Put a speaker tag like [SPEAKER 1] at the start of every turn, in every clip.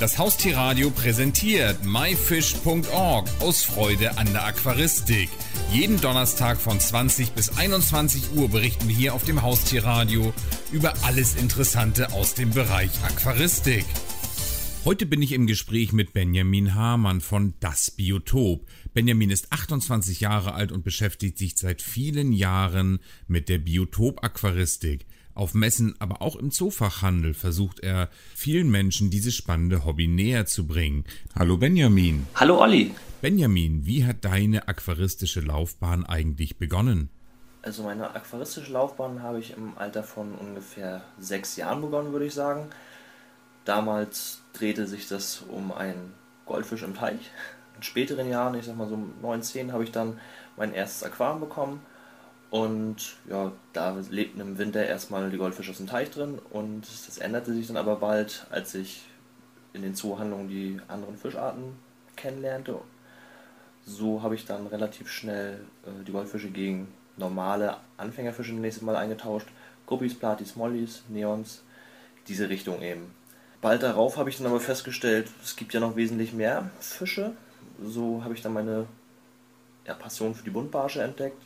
[SPEAKER 1] Das Haustierradio präsentiert myfish.org aus Freude an der Aquaristik. Jeden Donnerstag von 20 bis 21 Uhr berichten wir hier auf dem Haustierradio über alles Interessante aus dem Bereich Aquaristik. Heute bin ich im Gespräch mit Benjamin Hamann von Das Biotop. Benjamin ist 28 Jahre alt und beschäftigt sich seit vielen Jahren mit der Biotop-Aquaristik. Auf Messen, aber auch im Zoofachhandel versucht er vielen Menschen dieses spannende Hobby näher zu bringen. Hallo Benjamin.
[SPEAKER 2] Hallo Olli.
[SPEAKER 1] Benjamin, wie hat deine aquaristische Laufbahn eigentlich begonnen?
[SPEAKER 2] Also meine aquaristische Laufbahn habe ich im Alter von ungefähr sechs Jahren begonnen, würde ich sagen. Damals drehte sich das um einen Goldfisch im Teich. In späteren Jahren, ich sag mal so 19, habe ich dann mein erstes Aquarium bekommen und ja, da lebten im Winter erstmal die Goldfische aus dem Teich drin und das änderte sich dann aber bald, als ich in den Zoohandlungen die anderen Fischarten kennenlernte. So habe ich dann relativ schnell äh, die Goldfische gegen normale Anfängerfische nächstes Mal eingetauscht. Guppies, Platis, Mollies, Neons, diese Richtung eben. Bald darauf habe ich dann aber festgestellt, es gibt ja noch wesentlich mehr Fische. So habe ich dann meine ja, Passion für die Buntbarsche entdeckt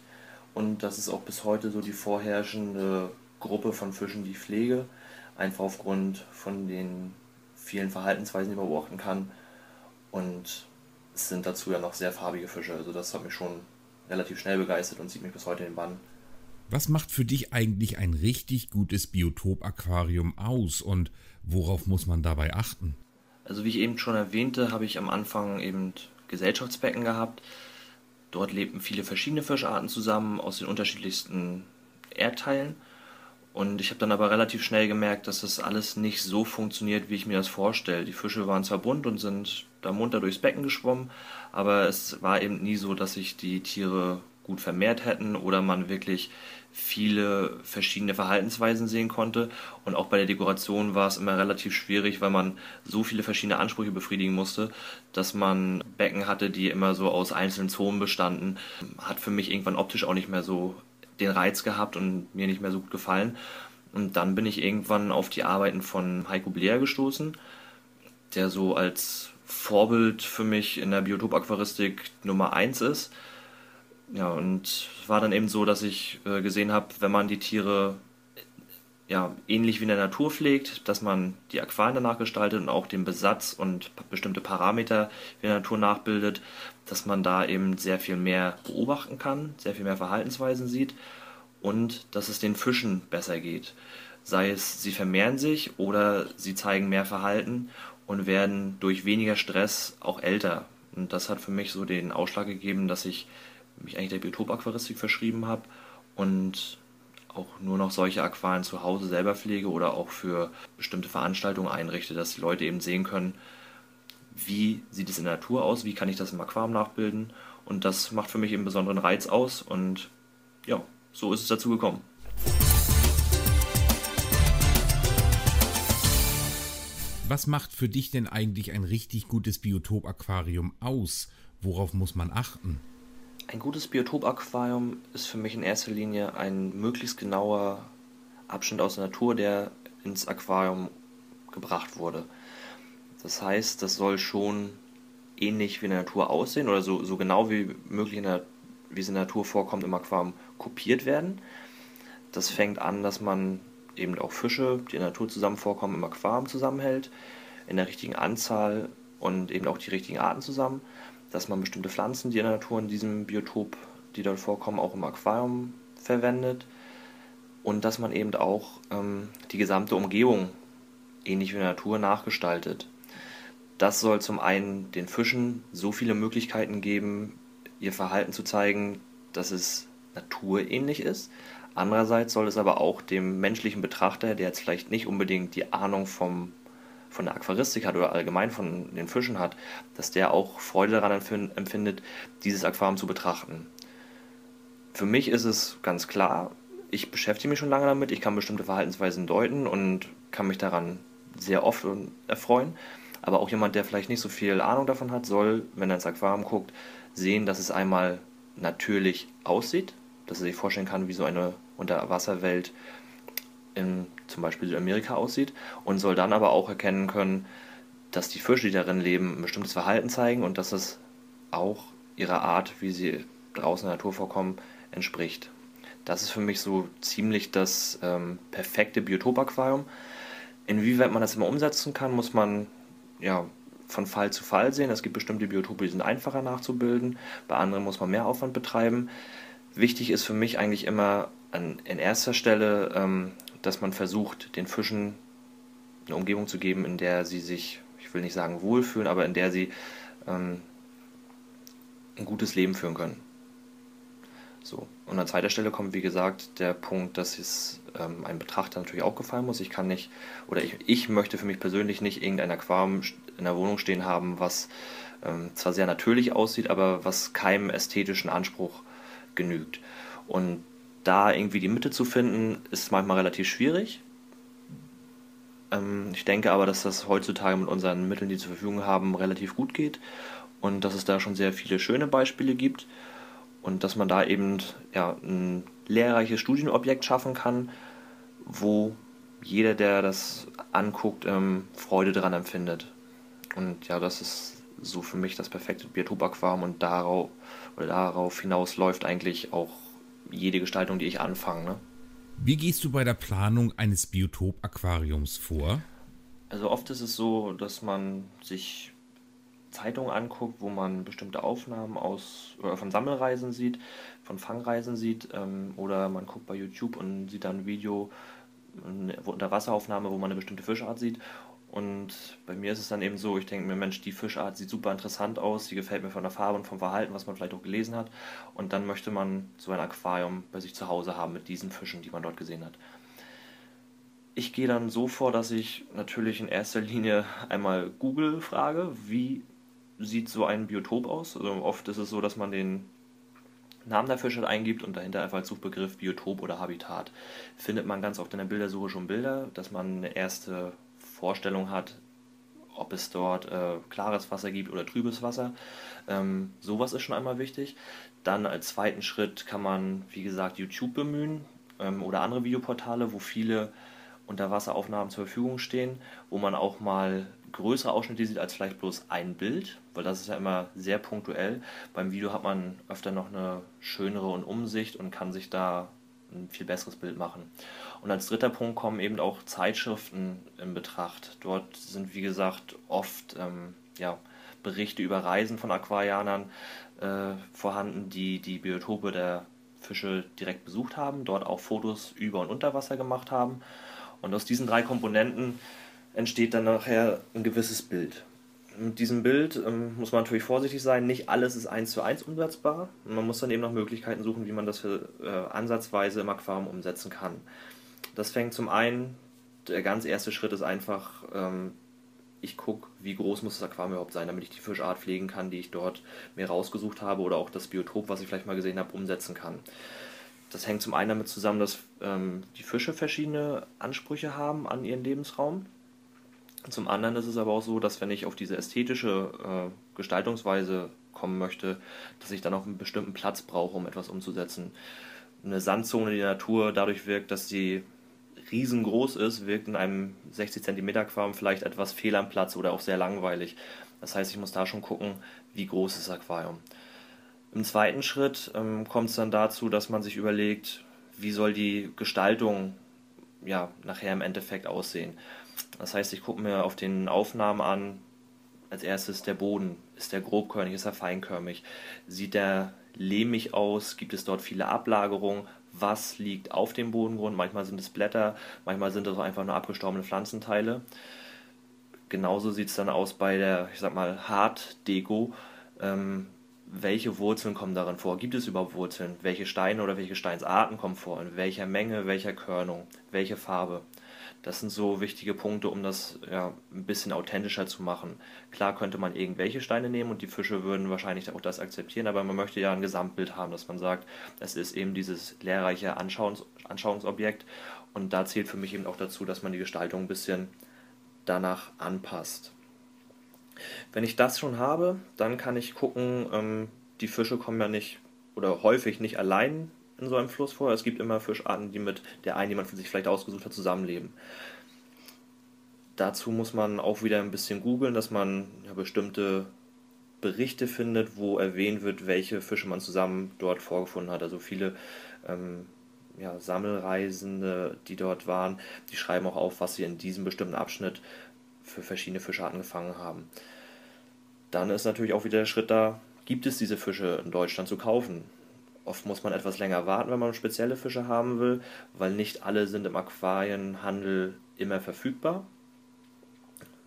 [SPEAKER 2] und das ist auch bis heute so die vorherrschende Gruppe von Fischen, die ich pflege. Einfach aufgrund von den vielen Verhaltensweisen, die man beobachten kann. Und es sind dazu ja noch sehr farbige Fische. Also das hat mich schon relativ schnell begeistert und zieht mich bis heute in den Bann.
[SPEAKER 1] Was macht für dich eigentlich ein richtig gutes Biotop-Aquarium aus und worauf muss man dabei achten?
[SPEAKER 2] Also wie ich eben schon erwähnte, habe ich am Anfang eben Gesellschaftsbecken gehabt. Dort lebten viele verschiedene Fischarten zusammen aus den unterschiedlichsten Erdteilen. Und ich habe dann aber relativ schnell gemerkt, dass das alles nicht so funktioniert, wie ich mir das vorstelle. Die Fische waren zwar bunt und sind da munter durchs Becken geschwommen, aber es war eben nie so, dass sich die Tiere gut vermehrt hätten oder man wirklich viele verschiedene Verhaltensweisen sehen konnte. Und auch bei der Dekoration war es immer relativ schwierig, weil man so viele verschiedene Ansprüche befriedigen musste, dass man Becken hatte, die immer so aus einzelnen Zonen bestanden. Hat für mich irgendwann optisch auch nicht mehr so den Reiz gehabt und mir nicht mehr so gut gefallen. Und dann bin ich irgendwann auf die Arbeiten von Heiko Blair gestoßen, der so als Vorbild für mich in der Biotop-Aquaristik Nummer 1 ist ja, und es war dann eben so, dass ich äh, gesehen habe, wenn man die Tiere ja, ähnlich wie in der Natur pflegt, dass man die Aquarien danach gestaltet und auch den Besatz und bestimmte Parameter in der Natur nachbildet, dass man da eben sehr viel mehr beobachten kann, sehr viel mehr Verhaltensweisen sieht und dass es den Fischen besser geht. Sei es, sie vermehren sich oder sie zeigen mehr Verhalten und werden durch weniger Stress auch älter. Und das hat für mich so den Ausschlag gegeben, dass ich mich eigentlich der Biotop-Aquaristik verschrieben habe und auch nur noch solche Aquarien zu Hause selber pflege oder auch für bestimmte Veranstaltungen einrichte, dass die Leute eben sehen können, wie sieht es in der Natur aus, wie kann ich das im Aquarium nachbilden und das macht für mich eben besonderen Reiz aus und ja, so ist es dazu gekommen.
[SPEAKER 1] Was macht für dich denn eigentlich ein richtig gutes Biotop-Aquarium aus? Worauf muss man achten?
[SPEAKER 2] Ein gutes Biotop-Aquarium ist für mich in erster Linie ein möglichst genauer Abschnitt aus der Natur, der ins Aquarium gebracht wurde. Das heißt, das soll schon ähnlich wie in der Natur aussehen oder so, so genau wie möglich, in der, wie es in der Natur vorkommt, im Aquarium kopiert werden. Das fängt an, dass man eben auch Fische, die in der Natur zusammen vorkommen, im Aquarium zusammenhält, in der richtigen Anzahl und eben auch die richtigen Arten zusammen dass man bestimmte Pflanzen, die in der Natur in diesem Biotop, die dort vorkommen, auch im Aquarium verwendet und dass man eben auch ähm, die gesamte Umgebung ähnlich wie in der Natur nachgestaltet. Das soll zum einen den Fischen so viele Möglichkeiten geben, ihr Verhalten zu zeigen, dass es naturähnlich ist. Andererseits soll es aber auch dem menschlichen Betrachter, der jetzt vielleicht nicht unbedingt die Ahnung vom von der Aquaristik hat oder allgemein von den Fischen hat, dass der auch Freude daran empfindet, dieses Aquarium zu betrachten. Für mich ist es ganz klar, ich beschäftige mich schon lange damit, ich kann bestimmte Verhaltensweisen deuten und kann mich daran sehr oft erfreuen. Aber auch jemand, der vielleicht nicht so viel Ahnung davon hat, soll, wenn er ins Aquarium guckt, sehen, dass es einmal natürlich aussieht, dass er sich vorstellen kann, wie so eine Unterwasserwelt in zum Beispiel Südamerika aussieht und soll dann aber auch erkennen können, dass die Fische, die darin leben, ein bestimmtes Verhalten zeigen und dass es auch ihrer Art, wie sie draußen in der Natur vorkommen, entspricht. Das ist für mich so ziemlich das ähm, perfekte Biotop-Aquarium. Inwieweit man das immer umsetzen kann, muss man ja von Fall zu Fall sehen. Es gibt bestimmte Biotope, die sind einfacher nachzubilden, bei anderen muss man mehr Aufwand betreiben. Wichtig ist für mich eigentlich immer an, in erster Stelle, ähm, dass man versucht, den Fischen eine Umgebung zu geben, in der sie sich, ich will nicht sagen wohlfühlen, aber in der sie ähm, ein gutes Leben führen können. So. Und an zweiter Stelle kommt, wie gesagt, der Punkt, dass es ähm, einem Betrachter natürlich auch gefallen muss. Ich kann nicht, oder ich, ich möchte für mich persönlich nicht irgendein Aquarium in der Wohnung stehen haben, was ähm, zwar sehr natürlich aussieht, aber was keinem ästhetischen Anspruch genügt. Und da irgendwie die Mitte zu finden, ist manchmal relativ schwierig. Ähm, ich denke aber, dass das heutzutage mit unseren Mitteln, die zur Verfügung haben, relativ gut geht und dass es da schon sehr viele schöne Beispiele gibt und dass man da eben ja, ein lehrreiches Studienobjekt schaffen kann, wo jeder, der das anguckt, ähm, Freude daran empfindet. Und ja, das ist so für mich das perfekte Biotop-Aquarium und darauf, darauf hinaus läuft eigentlich auch jede Gestaltung, die ich anfange. Ne?
[SPEAKER 1] Wie gehst du bei der Planung eines Biotop-Aquariums vor?
[SPEAKER 2] Also oft ist es so, dass man sich Zeitungen anguckt, wo man bestimmte Aufnahmen aus oder von Sammelreisen sieht, von Fangreisen sieht, ähm, oder man guckt bei YouTube und sieht dann ein Video, eine Unterwasseraufnahme, wo man eine bestimmte Fischart sieht. Und bei mir ist es dann eben so, ich denke mir, Mensch, die Fischart sieht super interessant aus, die gefällt mir von der Farbe und vom Verhalten, was man vielleicht auch gelesen hat. Und dann möchte man so ein Aquarium bei sich zu Hause haben mit diesen Fischen, die man dort gesehen hat. Ich gehe dann so vor, dass ich natürlich in erster Linie einmal Google frage, wie sieht so ein Biotop aus. Also oft ist es so, dass man den Namen der Fische eingibt und dahinter einfach als Suchbegriff Biotop oder Habitat. Findet man ganz oft in der Bildersuche schon Bilder, dass man eine erste Vorstellung hat, ob es dort äh, klares Wasser gibt oder trübes Wasser. Ähm, sowas ist schon einmal wichtig. Dann als zweiten Schritt kann man, wie gesagt, YouTube bemühen ähm, oder andere Videoportale, wo viele Unterwasseraufnahmen zur Verfügung stehen, wo man auch mal größere Ausschnitte sieht als vielleicht bloß ein Bild, weil das ist ja immer sehr punktuell. Beim Video hat man öfter noch eine schönere und Umsicht und kann sich da ein viel besseres Bild machen. Und als dritter Punkt kommen eben auch Zeitschriften in Betracht. Dort sind, wie gesagt, oft ähm, ja, Berichte über Reisen von Aquarianern äh, vorhanden, die die Biotope der Fische direkt besucht haben, dort auch Fotos über und unter Wasser gemacht haben. Und aus diesen drei Komponenten entsteht dann nachher ein gewisses Bild. Mit diesem Bild ähm, muss man natürlich vorsichtig sein. Nicht alles ist eins zu eins umsetzbar. man muss dann eben nach Möglichkeiten suchen, wie man das für, äh, ansatzweise im Aquarium umsetzen kann. Das fängt zum einen, der ganz erste Schritt ist einfach, ähm, ich gucke, wie groß muss das Aquarium überhaupt sein, damit ich die Fischart pflegen kann, die ich dort mir rausgesucht habe oder auch das Biotop, was ich vielleicht mal gesehen habe, umsetzen kann. Das hängt zum einen damit zusammen, dass ähm, die Fische verschiedene Ansprüche haben an ihren Lebensraum. Zum anderen ist es aber auch so, dass wenn ich auf diese ästhetische äh, Gestaltungsweise kommen möchte, dass ich dann auch einen bestimmten Platz brauche, um etwas umzusetzen. Eine Sandzone, die Natur dadurch wirkt, dass sie riesengroß ist, wirkt in einem 60 cm Aquarium vielleicht etwas fehl am Platz oder auch sehr langweilig. Das heißt, ich muss da schon gucken, wie groß ist das Aquarium. Im zweiten Schritt ähm, kommt es dann dazu, dass man sich überlegt, wie soll die Gestaltung ja, nachher im Endeffekt aussehen. Das heißt, ich gucke mir auf den Aufnahmen an, als erstes der Boden. Ist der grobkörnig, ist er feinkörnig? Sieht der lehmig aus? Gibt es dort viele Ablagerungen? Was liegt auf dem Bodengrund? Manchmal sind es Blätter, manchmal sind es auch einfach nur abgestorbene Pflanzenteile. Genauso sieht es dann aus bei der, ich sag mal, Hartdeko. Ähm, welche Wurzeln kommen darin vor? Gibt es überhaupt Wurzeln? Welche Steine oder welche Steinsarten kommen vor? In welcher Menge, welcher Körnung, welche Farbe? Das sind so wichtige Punkte, um das ja, ein bisschen authentischer zu machen. Klar könnte man irgendwelche Steine nehmen und die Fische würden wahrscheinlich auch das akzeptieren, aber man möchte ja ein Gesamtbild haben, dass man sagt, es ist eben dieses lehrreiche Anschauungs Anschauungsobjekt und da zählt für mich eben auch dazu, dass man die Gestaltung ein bisschen danach anpasst. Wenn ich das schon habe, dann kann ich gucken, ähm, die Fische kommen ja nicht oder häufig nicht allein in so einem Fluss vor. Es gibt immer Fischarten, die mit der einen, die man für sich vielleicht ausgesucht hat, zusammenleben. dazu muss man auch wieder ein bisschen googeln, dass man ja, bestimmte Berichte findet, wo erwähnt wird, welche Fische man zusammen dort vorgefunden hat. Also viele ähm, ja, Sammelreisende, die dort waren, die schreiben auch auf, was sie in diesem bestimmten Abschnitt für verschiedene Fischarten gefangen haben. Dann ist natürlich auch wieder der Schritt da, gibt es diese Fische in Deutschland zu kaufen? Oft muss man etwas länger warten, wenn man spezielle Fische haben will, weil nicht alle sind im Aquarienhandel immer verfügbar.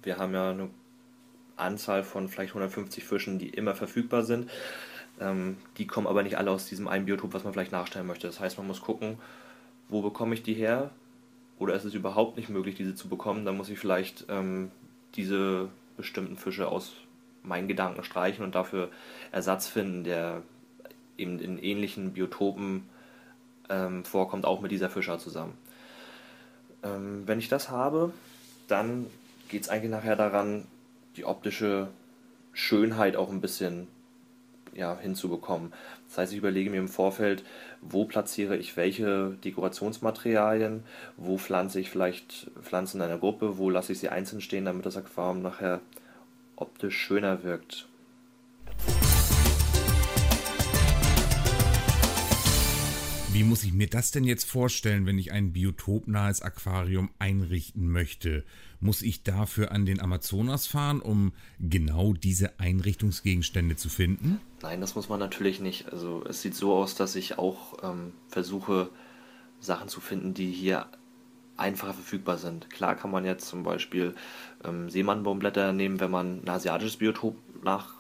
[SPEAKER 2] Wir haben ja eine Anzahl von vielleicht 150 Fischen, die immer verfügbar sind. Ähm, die kommen aber nicht alle aus diesem einen Biotop, was man vielleicht nachstellen möchte. Das heißt, man muss gucken, wo bekomme ich die her? Oder ist es überhaupt nicht möglich, diese zu bekommen? Dann muss ich vielleicht ähm, diese bestimmten Fische aus meinen Gedanken streichen und dafür Ersatz finden, der eben in ähnlichen Biotopen ähm, vorkommt, auch mit dieser Fischer zusammen. Ähm, wenn ich das habe, dann geht es eigentlich nachher daran, die optische Schönheit auch ein bisschen ja, hinzubekommen. Das heißt, ich überlege mir im Vorfeld, wo platziere ich welche Dekorationsmaterialien, wo pflanze ich vielleicht Pflanzen in einer Gruppe, wo lasse ich sie einzeln stehen, damit das Aquarium nachher optisch schöner wirkt.
[SPEAKER 1] Wie muss ich mir das denn jetzt vorstellen, wenn ich ein biotopnahes Aquarium einrichten möchte? Muss ich dafür an den Amazonas fahren, um genau diese Einrichtungsgegenstände zu finden?
[SPEAKER 2] Nein, das muss man natürlich nicht. Also es sieht so aus, dass ich auch ähm, versuche, Sachen zu finden, die hier einfacher verfügbar sind. Klar kann man jetzt zum Beispiel ähm, Seemannbaumblätter nehmen, wenn man ein asiatisches Biotop nach,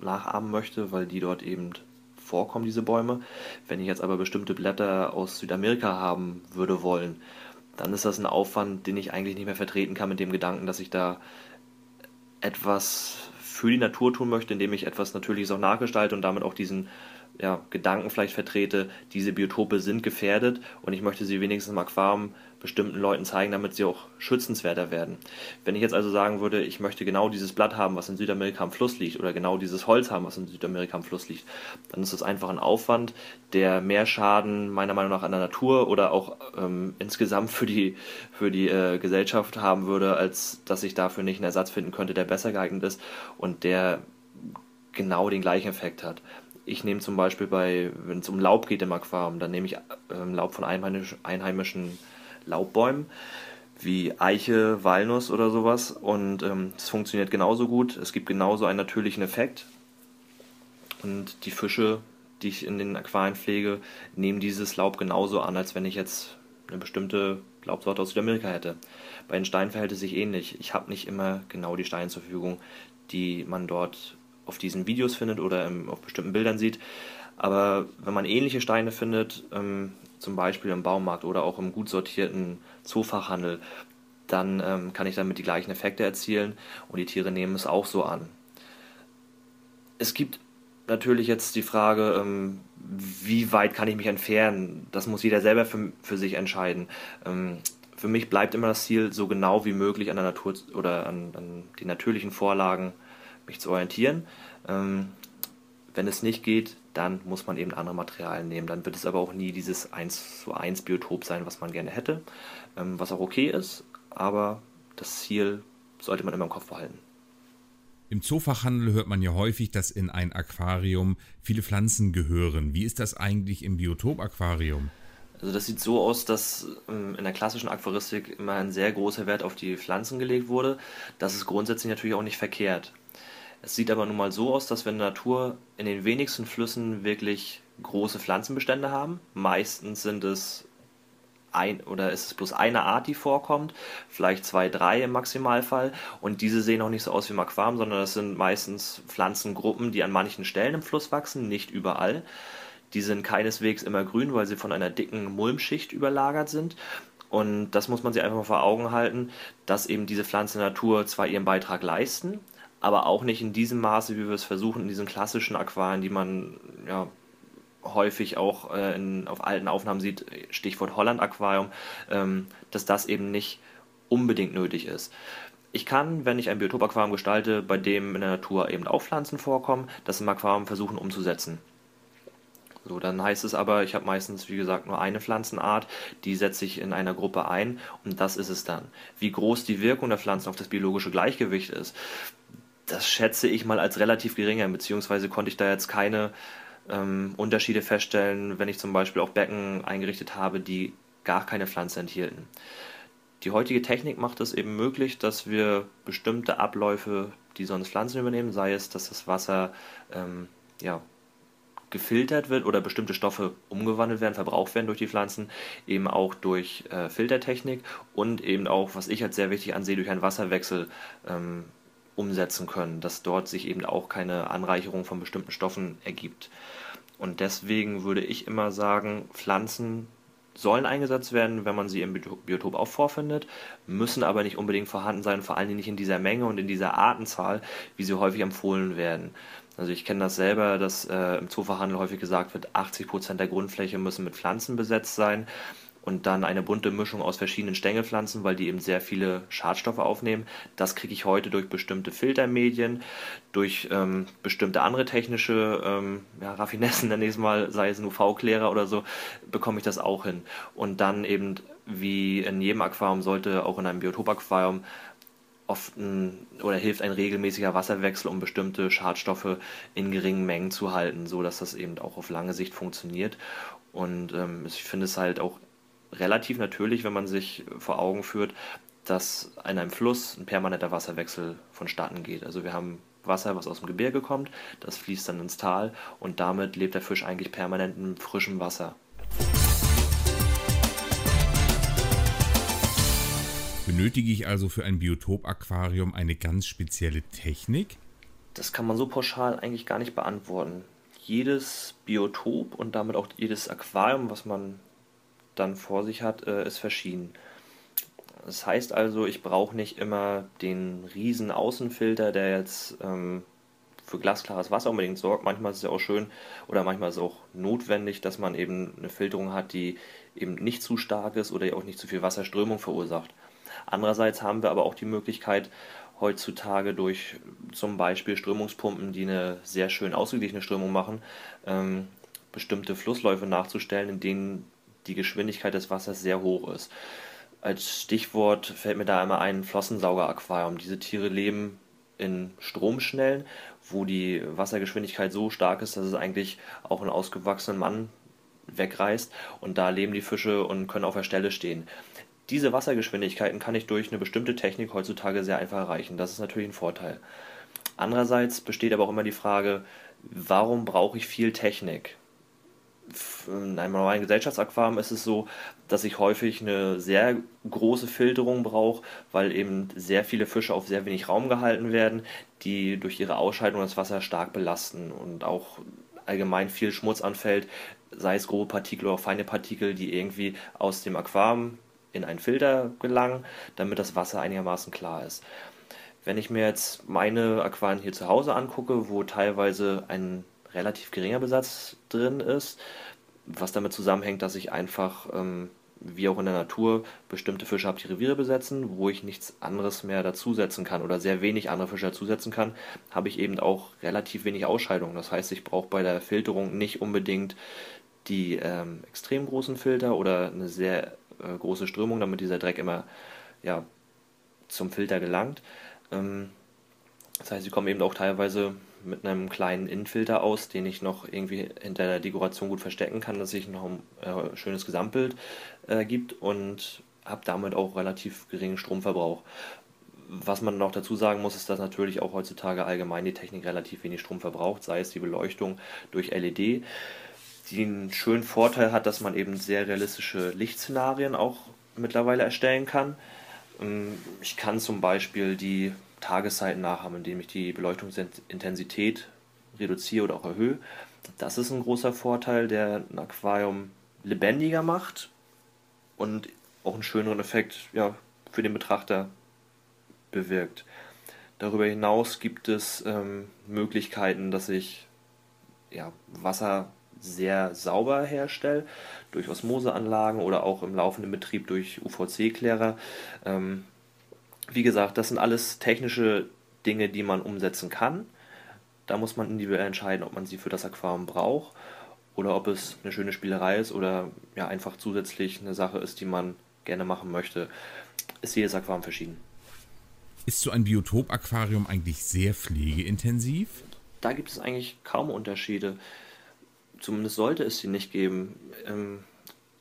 [SPEAKER 2] nachahmen möchte, weil die dort eben vorkommen, diese Bäume. Wenn ich jetzt aber bestimmte Blätter aus Südamerika haben würde wollen, dann ist das ein Aufwand, den ich eigentlich nicht mehr vertreten kann mit dem Gedanken, dass ich da etwas für die Natur tun möchte, indem ich etwas Natürliches auch nachgestalte und damit auch diesen ja, Gedanken vielleicht vertrete, diese Biotope sind gefährdet und ich möchte sie wenigstens im Aquarium bestimmten Leuten zeigen, damit sie auch schützenswerter werden. Wenn ich jetzt also sagen würde, ich möchte genau dieses Blatt haben, was in Südamerika am Fluss liegt, oder genau dieses Holz haben, was in Südamerika am Fluss liegt, dann ist das einfach ein Aufwand, der mehr Schaden meiner Meinung nach an der Natur oder auch ähm, insgesamt für die, für die äh, Gesellschaft haben würde, als dass ich dafür nicht einen Ersatz finden könnte, der besser geeignet ist und der genau den gleichen Effekt hat. Ich nehme zum Beispiel bei, wenn es um Laub geht im Aquarium, dann nehme ich ähm, Laub von einheimisch, einheimischen Laubbäumen wie Eiche, Walnuss oder sowas und ähm, es funktioniert genauso gut. Es gibt genauso einen natürlichen Effekt und die Fische, die ich in den Aquarien pflege, nehmen dieses Laub genauso an, als wenn ich jetzt eine bestimmte Laubsorte aus Südamerika hätte. Bei den Steinen verhält es sich ähnlich. Ich habe nicht immer genau die Steine zur Verfügung, die man dort auf diesen Videos findet oder auf bestimmten Bildern sieht. Aber wenn man ähnliche Steine findet, ähm, zum Beispiel im Baumarkt oder auch im gut sortierten Zoofachhandel, dann ähm, kann ich damit die gleichen Effekte erzielen und die Tiere nehmen es auch so an. Es gibt natürlich jetzt die Frage, ähm, wie weit kann ich mich entfernen? Das muss jeder selber für, für sich entscheiden. Ähm, für mich bleibt immer das Ziel, so genau wie möglich an der Natur oder an, an die natürlichen Vorlagen mich zu orientieren. Ähm, wenn es nicht geht, dann muss man eben andere Materialien nehmen. Dann wird es aber auch nie dieses 1 zu 1 Biotop sein, was man gerne hätte, ähm, was auch okay ist, aber das Ziel sollte man immer im Kopf behalten.
[SPEAKER 1] Im Zoofachhandel hört man ja häufig, dass in ein Aquarium viele Pflanzen gehören. Wie ist das eigentlich im Biotop-Aquarium?
[SPEAKER 2] Also das sieht so aus, dass ähm, in der klassischen Aquaristik immer ein sehr großer Wert auf die Pflanzen gelegt wurde. Das ist grundsätzlich natürlich auch nicht verkehrt. Es sieht aber nun mal so aus, dass wir in der Natur in den wenigsten Flüssen wirklich große Pflanzenbestände haben. Meistens sind es ein oder ist es bloß eine Art, die vorkommt, vielleicht zwei, drei im Maximalfall. Und diese sehen auch nicht so aus wie im Aquarium, sondern das sind meistens Pflanzengruppen, die an manchen Stellen im Fluss wachsen, nicht überall. Die sind keineswegs immer grün, weil sie von einer dicken Mulmschicht überlagert sind. Und das muss man sich einfach mal vor Augen halten, dass eben diese Pflanzen Natur zwar ihren Beitrag leisten, aber auch nicht in diesem Maße, wie wir es versuchen, in diesen klassischen Aquarien, die man ja häufig auch äh, in, auf alten Aufnahmen sieht, Stichwort Holland-Aquarium, ähm, dass das eben nicht unbedingt nötig ist. Ich kann, wenn ich ein Biotop-Aquarium gestalte, bei dem in der Natur eben auch Pflanzen vorkommen, das im Aquarium versuchen umzusetzen. So, dann heißt es aber, ich habe meistens, wie gesagt, nur eine Pflanzenart, die setze ich in einer Gruppe ein und das ist es dann. Wie groß die Wirkung der Pflanzen auf das biologische Gleichgewicht ist, das schätze ich mal als relativ geringer, beziehungsweise konnte ich da jetzt keine ähm, Unterschiede feststellen, wenn ich zum Beispiel auch Becken eingerichtet habe, die gar keine Pflanze enthielten. Die heutige Technik macht es eben möglich, dass wir bestimmte Abläufe, die sonst Pflanzen übernehmen, sei es, dass das Wasser ähm, ja, gefiltert wird oder bestimmte Stoffe umgewandelt werden, verbraucht werden durch die Pflanzen, eben auch durch äh, Filtertechnik und eben auch, was ich als sehr wichtig ansehe, durch einen Wasserwechsel ähm, umsetzen können, dass dort sich eben auch keine Anreicherung von bestimmten Stoffen ergibt. Und deswegen würde ich immer sagen, Pflanzen sollen eingesetzt werden, wenn man sie im Biotop auch vorfindet, müssen aber nicht unbedingt vorhanden sein, vor allem nicht in dieser Menge und in dieser Artenzahl, wie sie häufig empfohlen werden. Also ich kenne das selber, dass äh, im Zoofachhandel häufig gesagt wird, 80% der Grundfläche müssen mit Pflanzen besetzt sein und dann eine bunte Mischung aus verschiedenen Stängelpflanzen, weil die eben sehr viele Schadstoffe aufnehmen. Das kriege ich heute durch bestimmte Filtermedien, durch ähm, bestimmte andere technische ähm, ja, Raffinessen, nenne ich es mal, sei es ein UV-Klärer oder so, bekomme ich das auch hin. Und dann eben, wie in jedem Aquarium, sollte auch in einem Biotop-Aquarium oft ein, oder hilft ein regelmäßiger Wasserwechsel, um bestimmte Schadstoffe in geringen Mengen zu halten, so dass das eben auch auf lange Sicht funktioniert. Und ähm, ich finde es halt auch relativ natürlich, wenn man sich vor Augen führt, dass in einem Fluss ein permanenter Wasserwechsel vonstatten geht. Also wir haben Wasser, was aus dem Gebirge kommt, das fließt dann ins Tal und damit lebt der Fisch eigentlich permanent in frischem Wasser.
[SPEAKER 1] Benötige ich also für ein Biotop-Aquarium eine ganz spezielle Technik?
[SPEAKER 2] Das kann man so pauschal eigentlich gar nicht beantworten. Jedes Biotop und damit auch jedes Aquarium, was man dann vor sich hat, äh, ist verschieden. Das heißt also, ich brauche nicht immer den riesen Außenfilter, der jetzt ähm, für glasklares Wasser unbedingt sorgt. Manchmal ist es ja auch schön oder manchmal ist es auch notwendig, dass man eben eine Filterung hat, die eben nicht zu stark ist oder auch nicht zu viel Wasserströmung verursacht. Andererseits haben wir aber auch die Möglichkeit, heutzutage durch zum Beispiel Strömungspumpen, die eine sehr schön ausgeglichene Strömung machen, ähm, bestimmte Flussläufe nachzustellen, in denen die Geschwindigkeit des Wassers sehr hoch ist. Als Stichwort fällt mir da einmal ein Flossensauger-Aquarium. Diese Tiere leben in Stromschnellen, wo die Wassergeschwindigkeit so stark ist, dass es eigentlich auch einen ausgewachsenen Mann wegreißt und da leben die Fische und können auf der Stelle stehen. Diese Wassergeschwindigkeiten kann ich durch eine bestimmte Technik heutzutage sehr einfach erreichen. Das ist natürlich ein Vorteil. Andererseits besteht aber auch immer die Frage, warum brauche ich viel Technik? In einem normalen Gesellschaftsaquarium ist es so, dass ich häufig eine sehr große Filterung brauche, weil eben sehr viele Fische auf sehr wenig Raum gehalten werden, die durch ihre Ausscheidung das Wasser stark belasten und auch allgemein viel Schmutz anfällt, sei es grobe Partikel oder feine Partikel, die irgendwie aus dem Aquarium in einen Filter gelangen, damit das Wasser einigermaßen klar ist. Wenn ich mir jetzt meine Aquarien hier zu Hause angucke, wo teilweise ein relativ geringer Besatz drin ist, was damit zusammenhängt, dass ich einfach, ähm, wie auch in der Natur, bestimmte Fische habe, die Reviere besetzen, wo ich nichts anderes mehr dazusetzen kann oder sehr wenig andere Fische dazusetzen kann, habe ich eben auch relativ wenig Ausscheidung. Das heißt, ich brauche bei der Filterung nicht unbedingt die ähm, extrem großen Filter oder eine sehr äh, große Strömung, damit dieser Dreck immer ja, zum Filter gelangt. Ähm, das heißt, sie kommen eben auch teilweise mit einem kleinen Innenfilter aus, den ich noch irgendwie hinter der Dekoration gut verstecken kann, dass sich noch ein äh, schönes Gesamtbild äh, gibt und habe damit auch relativ geringen Stromverbrauch. Was man noch dazu sagen muss, ist, dass natürlich auch heutzutage allgemein die Technik relativ wenig Strom verbraucht, sei es die Beleuchtung durch LED, die einen schönen Vorteil hat, dass man eben sehr realistische Lichtszenarien auch mittlerweile erstellen kann. Ähm, ich kann zum Beispiel die Tageszeiten nachhaben, indem ich die Beleuchtungsintensität reduziere oder auch erhöhe. Das ist ein großer Vorteil, der ein Aquarium lebendiger macht und auch einen schöneren Effekt ja, für den Betrachter bewirkt. Darüber hinaus gibt es ähm, Möglichkeiten, dass ich ja, Wasser sehr sauber herstelle, durch Osmoseanlagen oder auch im laufenden Betrieb durch UVC-Klärer. Ähm, wie gesagt, das sind alles technische Dinge, die man umsetzen kann. Da muss man individuell entscheiden, ob man sie für das Aquarium braucht. oder ob es eine schöne Spielerei ist oder ja einfach zusätzlich eine Sache ist, die man gerne machen möchte, ist jedes Aquarium verschieden.
[SPEAKER 1] Ist so ein Biotop-Aquarium eigentlich sehr pflegeintensiv?
[SPEAKER 2] Da gibt es eigentlich kaum Unterschiede. Zumindest sollte es sie nicht geben. Ähm,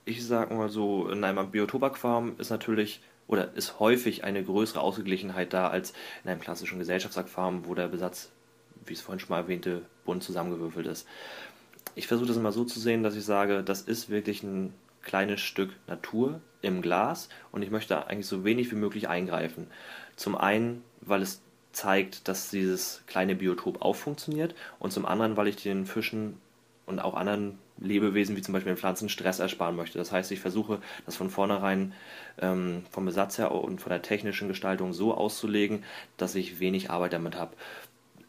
[SPEAKER 2] ich sage mal so, in einem Biotop-Aquarium ist natürlich oder ist häufig eine größere Ausgeglichenheit da als in einem klassischen Gesellschaftsaquarium, wo der Besatz, wie es vorhin schon mal erwähnte, bunt zusammengewürfelt ist. Ich versuche das immer so zu sehen, dass ich sage, das ist wirklich ein kleines Stück Natur im Glas und ich möchte eigentlich so wenig wie möglich eingreifen. Zum einen, weil es zeigt, dass dieses kleine Biotop auch funktioniert und zum anderen, weil ich den Fischen und auch anderen Lebewesen wie zum Beispiel Pflanzen Stress ersparen möchte. Das heißt, ich versuche das von vornherein ähm, vom Besatz her und von der technischen Gestaltung so auszulegen, dass ich wenig Arbeit damit habe.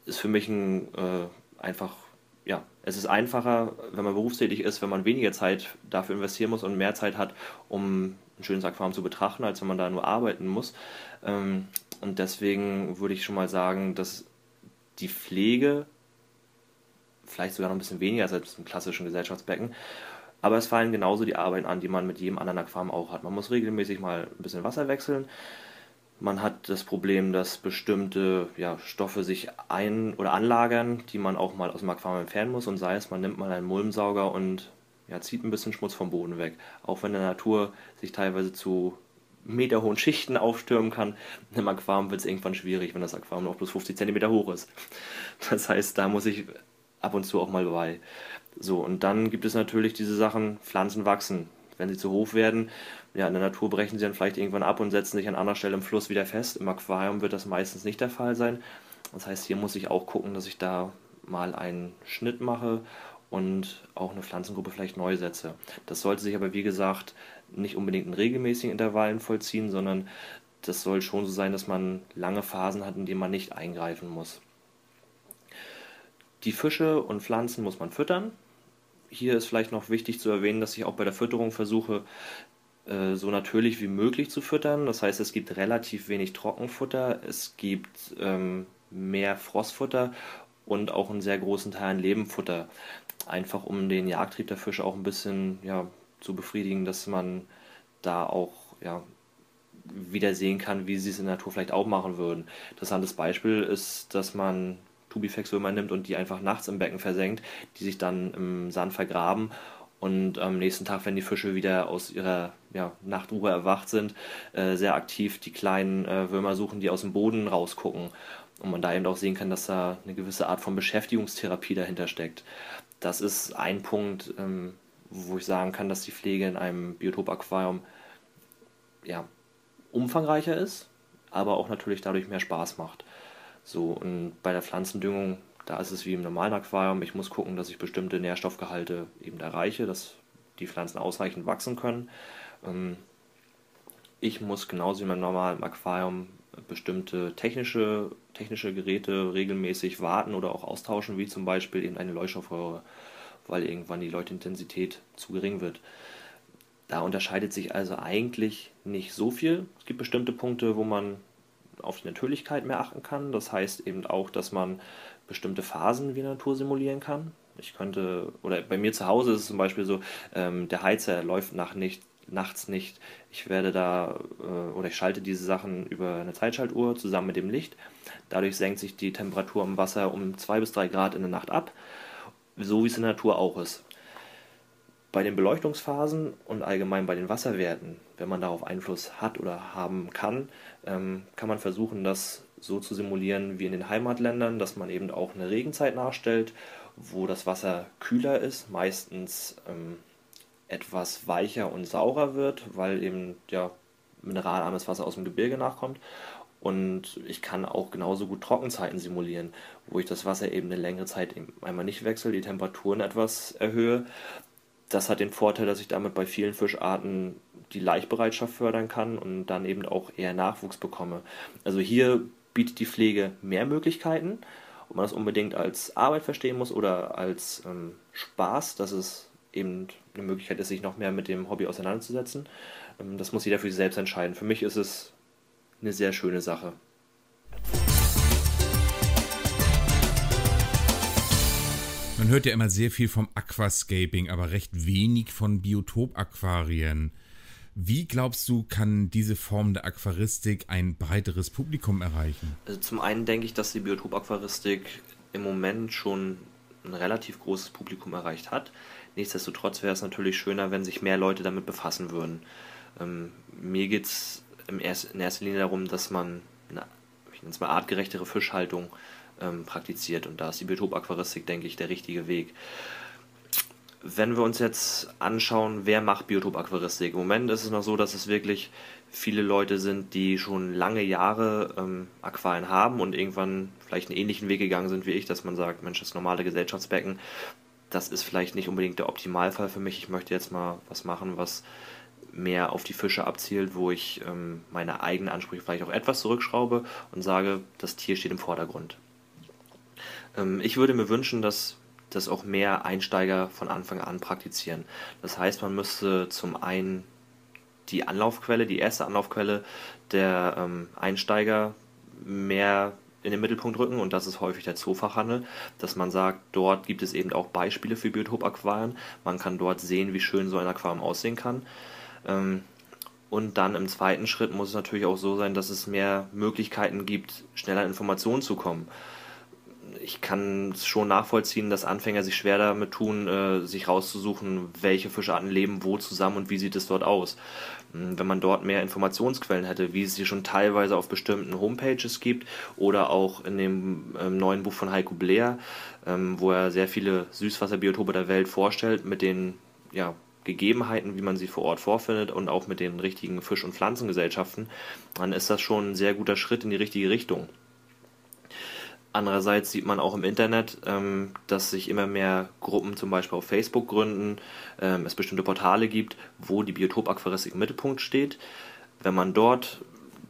[SPEAKER 2] Ist für mich ein äh, einfach, ja, es ist einfacher, wenn man berufstätig ist, wenn man weniger Zeit dafür investieren muss und mehr Zeit hat, um ein schönes Aquarium zu betrachten, als wenn man da nur arbeiten muss. Ähm, und deswegen würde ich schon mal sagen, dass die Pflege vielleicht sogar noch ein bisschen weniger als im klassischen Gesellschaftsbecken. Aber es fallen genauso die Arbeiten an, die man mit jedem anderen Aquarium auch hat. Man muss regelmäßig mal ein bisschen Wasser wechseln. Man hat das Problem, dass bestimmte ja, Stoffe sich ein- oder anlagern, die man auch mal aus dem Aquarium entfernen muss. Und sei es, man nimmt mal einen Mulmsauger und ja, zieht ein bisschen Schmutz vom Boden weg. Auch wenn der Natur sich teilweise zu meterhohen Schichten aufstürmen kann. Im Aquarium wird es irgendwann schwierig, wenn das Aquarium noch plus 50 cm hoch ist. Das heißt, da muss ich ab und zu auch mal bei. So, und dann gibt es natürlich diese Sachen, Pflanzen wachsen. Wenn sie zu hoch werden, ja, in der Natur brechen sie dann vielleicht irgendwann ab und setzen sich an anderer Stelle im Fluss wieder fest. Im Aquarium wird das meistens nicht der Fall sein. Das heißt, hier muss ich auch gucken, dass ich da mal einen Schnitt mache und auch eine Pflanzengruppe vielleicht neu setze. Das sollte sich aber, wie gesagt, nicht unbedingt in regelmäßigen Intervallen vollziehen, sondern das soll schon so sein, dass man lange Phasen hat, in denen man nicht eingreifen muss. Die Fische und Pflanzen muss man füttern. Hier ist vielleicht noch wichtig zu erwähnen, dass ich auch bei der Fütterung versuche, äh, so natürlich wie möglich zu füttern. Das heißt, es gibt relativ wenig Trockenfutter, es gibt ähm, mehr Frostfutter und auch einen sehr großen Teil an Lebenfutter. Einfach um den Jagdtrieb der Fische auch ein bisschen ja, zu befriedigen, dass man da auch ja, wieder sehen kann, wie sie es in der Natur vielleicht auch machen würden. Interessantes Beispiel ist, dass man Tubifex-Würmer nimmt und die einfach nachts im Becken versenkt, die sich dann im Sand vergraben und am nächsten Tag, wenn die Fische wieder aus ihrer ja, Nachtruhe erwacht sind, äh, sehr aktiv die kleinen äh, Würmer suchen, die aus dem Boden rausgucken. Und man da eben auch sehen kann, dass da eine gewisse Art von Beschäftigungstherapie dahinter steckt. Das ist ein Punkt, ähm, wo ich sagen kann, dass die Pflege in einem Biotop-Aquarium ja, umfangreicher ist, aber auch natürlich dadurch mehr Spaß macht. So, und bei der Pflanzendüngung, da ist es wie im normalen Aquarium. Ich muss gucken, dass ich bestimmte Nährstoffgehalte eben erreiche, dass die Pflanzen ausreichend wachsen können. Ähm, ich muss genauso wie beim normalen Aquarium bestimmte technische, technische Geräte regelmäßig warten oder auch austauschen, wie zum Beispiel eben eine Leuchtstoffröhre, weil irgendwann die Leuchtintensität zu gering wird. Da unterscheidet sich also eigentlich nicht so viel. Es gibt bestimmte Punkte, wo man auf die Natürlichkeit mehr achten kann. Das heißt eben auch, dass man bestimmte Phasen wie Natur simulieren kann. Ich könnte, oder bei mir zu Hause ist es zum Beispiel so, ähm, der Heizer läuft nach nicht, nachts nicht. Ich werde da, äh, oder ich schalte diese Sachen über eine Zeitschaltuhr zusammen mit dem Licht. Dadurch senkt sich die Temperatur im Wasser um 2 bis 3 Grad in der Nacht ab, so wie es in der Natur auch ist. Bei den Beleuchtungsphasen und allgemein bei den Wasserwerten, wenn man darauf Einfluss hat oder haben kann, ähm, kann man versuchen, das so zu simulieren wie in den Heimatländern, dass man eben auch eine Regenzeit nachstellt, wo das Wasser kühler ist, meistens ähm, etwas weicher und saurer wird, weil eben ja mineralarmes Wasser aus dem Gebirge nachkommt. Und ich kann auch genauso gut Trockenzeiten simulieren, wo ich das Wasser eben eine längere Zeit einmal nicht wechsle, die Temperaturen etwas erhöhe das hat den Vorteil, dass ich damit bei vielen Fischarten die Laichbereitschaft fördern kann und dann eben auch eher Nachwuchs bekomme. Also hier bietet die Pflege mehr Möglichkeiten, ob man das unbedingt als Arbeit verstehen muss oder als ähm, Spaß, dass es eben eine Möglichkeit ist, sich noch mehr mit dem Hobby auseinanderzusetzen. Ähm, das muss jeder für sich selbst entscheiden. Für mich ist es eine sehr schöne Sache.
[SPEAKER 1] Hört ja immer sehr viel vom Aquascaping, aber recht wenig von Biotop-Aquarien. Wie glaubst du, kann diese Form der Aquaristik ein breiteres Publikum erreichen?
[SPEAKER 2] Also zum einen denke ich, dass die Biotop-Aquaristik im Moment schon ein relativ großes Publikum erreicht hat. Nichtsdestotrotz wäre es natürlich schöner, wenn sich mehr Leute damit befassen würden. Ähm, mir geht es in erster Linie darum, dass man eine, ich mal artgerechtere Fischhaltung ähm, praktiziert und da ist die Biotop-Aquaristik, denke ich, der richtige Weg wenn wir uns jetzt anschauen, wer macht Biotop-Aquaristik? Im Moment ist es noch so, dass es wirklich viele Leute sind, die schon lange Jahre ähm, Aquarien haben und irgendwann vielleicht einen ähnlichen Weg gegangen sind wie ich, dass man sagt, Mensch, das normale Gesellschaftsbecken, das ist vielleicht nicht unbedingt der Optimalfall für mich. Ich möchte jetzt mal was machen, was mehr auf die Fische abzielt, wo ich ähm, meine eigenen Ansprüche vielleicht auch etwas zurückschraube und sage, das Tier steht im Vordergrund. Ähm, ich würde mir wünschen, dass das auch mehr Einsteiger von Anfang an praktizieren. Das heißt, man müsste zum einen die Anlaufquelle, die erste Anlaufquelle der ähm, Einsteiger mehr in den Mittelpunkt rücken und das ist häufig der Zoofachhandel, dass man sagt, dort gibt es eben auch Beispiele für Biotop-Aquarien. Man kann dort sehen, wie schön so ein Aquarium aussehen kann. Ähm, und dann im zweiten Schritt muss es natürlich auch so sein, dass es mehr Möglichkeiten gibt, schneller Informationen zu kommen ich kann es schon nachvollziehen, dass Anfänger sich schwer damit tun, äh, sich rauszusuchen, welche Fischarten leben wo zusammen und wie sieht es dort aus. Hm, wenn man dort mehr Informationsquellen hätte, wie es sie schon teilweise auf bestimmten Homepages gibt oder auch in dem ähm, neuen Buch von Heiko Blair, ähm, wo er sehr viele Süßwasserbiotope der Welt vorstellt, mit den ja, Gegebenheiten, wie man sie vor Ort vorfindet und auch mit den richtigen Fisch- und Pflanzengesellschaften, dann ist das schon ein sehr guter Schritt in die richtige Richtung. Andererseits sieht man auch im Internet, ähm, dass sich immer mehr Gruppen zum Beispiel auf Facebook gründen, ähm, es bestimmte Portale gibt, wo die Biotop-Aquaristik im Mittelpunkt steht. Wenn man dort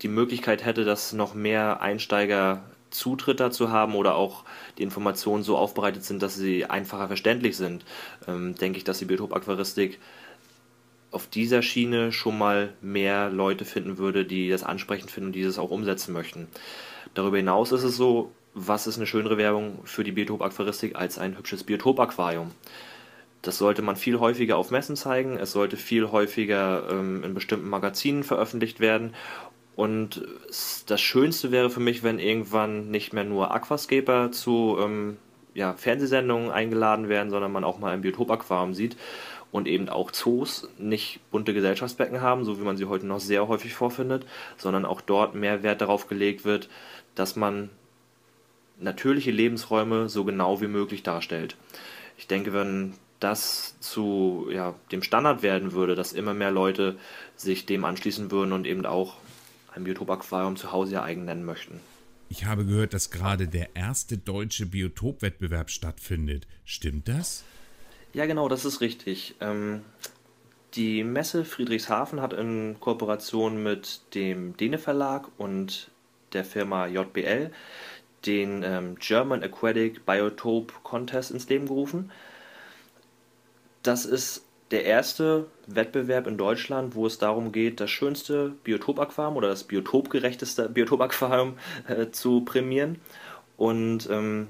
[SPEAKER 2] die Möglichkeit hätte, dass noch mehr Einsteiger Zutritt dazu haben oder auch die Informationen so aufbereitet sind, dass sie einfacher verständlich sind, ähm, denke ich, dass die Biotop-Aquaristik auf dieser Schiene schon mal mehr Leute finden würde, die das ansprechend finden und dieses auch umsetzen möchten. Darüber hinaus ist es so, was ist eine schönere Werbung für die Biotop-Aquaristik als ein hübsches Biotop-Aquarium? Das sollte man viel häufiger auf Messen zeigen, es sollte viel häufiger ähm, in bestimmten Magazinen veröffentlicht werden. Und das Schönste wäre für mich, wenn irgendwann nicht mehr nur Aquascaper zu ähm, ja, Fernsehsendungen eingeladen werden, sondern man auch mal ein Biotop-Aquarium sieht und eben auch Zoos nicht bunte Gesellschaftsbecken haben, so wie man sie heute noch sehr häufig vorfindet, sondern auch dort mehr Wert darauf gelegt wird, dass man natürliche Lebensräume so genau wie möglich darstellt. Ich denke, wenn das zu ja, dem Standard werden würde, dass immer mehr Leute sich dem anschließen würden und eben auch ein Biotop-Aquarium zu Hause ihr eigen nennen möchten.
[SPEAKER 1] Ich habe gehört, dass gerade der erste deutsche Biotopwettbewerb stattfindet. Stimmt das?
[SPEAKER 2] Ja, genau, das ist richtig. Ähm, die Messe Friedrichshafen hat in Kooperation mit dem Dene Verlag und der Firma JBL den ähm, German Aquatic Biotope Contest ins Leben gerufen. Das ist der erste Wettbewerb in Deutschland, wo es darum geht, das schönste Biotopaquarium oder das biotopgerechteste Biotopaquarium äh, zu prämieren. Und ähm,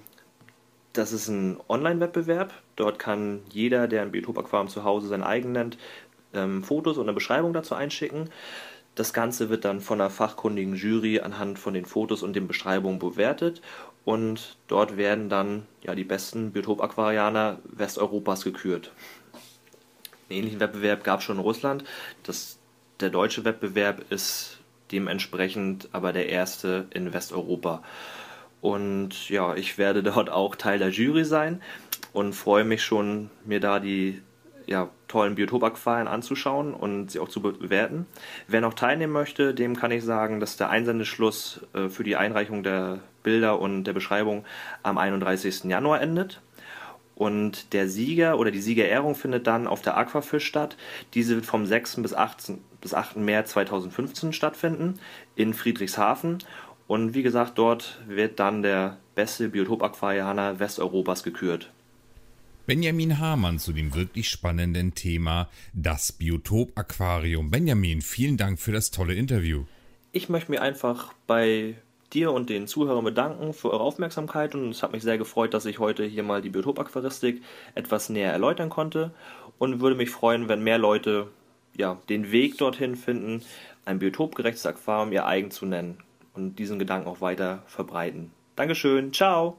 [SPEAKER 2] das ist ein Online-Wettbewerb. Dort kann jeder, der ein Biotopaquarium zu Hause sein eigen nennt, ähm, Fotos und eine Beschreibung dazu einschicken. Das Ganze wird dann von einer fachkundigen Jury anhand von den Fotos und den Beschreibungen bewertet und dort werden dann ja, die besten Biotop-Aquarianer Westeuropas gekürt. Einen ähnlichen Wettbewerb gab es schon in Russland. Das, der deutsche Wettbewerb ist dementsprechend aber der erste in Westeuropa. Und ja, ich werde dort auch Teil der Jury sein und freue mich schon, mir da die ja, tollen Biotopaquarien anzuschauen und sie auch zu bewerten. Wer noch teilnehmen möchte, dem kann ich sagen, dass der Einsendeschluss äh, für die Einreichung der Bilder und der Beschreibung am 31. Januar endet. Und der Sieger oder die Siegerehrung findet dann auf der Aquafisch statt. Diese wird vom 6. bis 8. bis 8. März 2015 stattfinden in Friedrichshafen. Und wie gesagt, dort wird dann der beste Biotop-Aquarianer Westeuropas gekürt.
[SPEAKER 1] Benjamin Hamann zu dem wirklich spannenden Thema das Biotop-Aquarium. Benjamin, vielen Dank für das tolle Interview.
[SPEAKER 2] Ich möchte mich einfach bei dir und den Zuhörern bedanken für eure Aufmerksamkeit und es hat mich sehr gefreut, dass ich heute hier mal die Biotopaquaristik etwas näher erläutern konnte und würde mich freuen, wenn mehr Leute ja, den Weg dorthin finden, ein biotopgerechtes Aquarium ihr eigen zu nennen und diesen Gedanken auch weiter verbreiten. Dankeschön, ciao!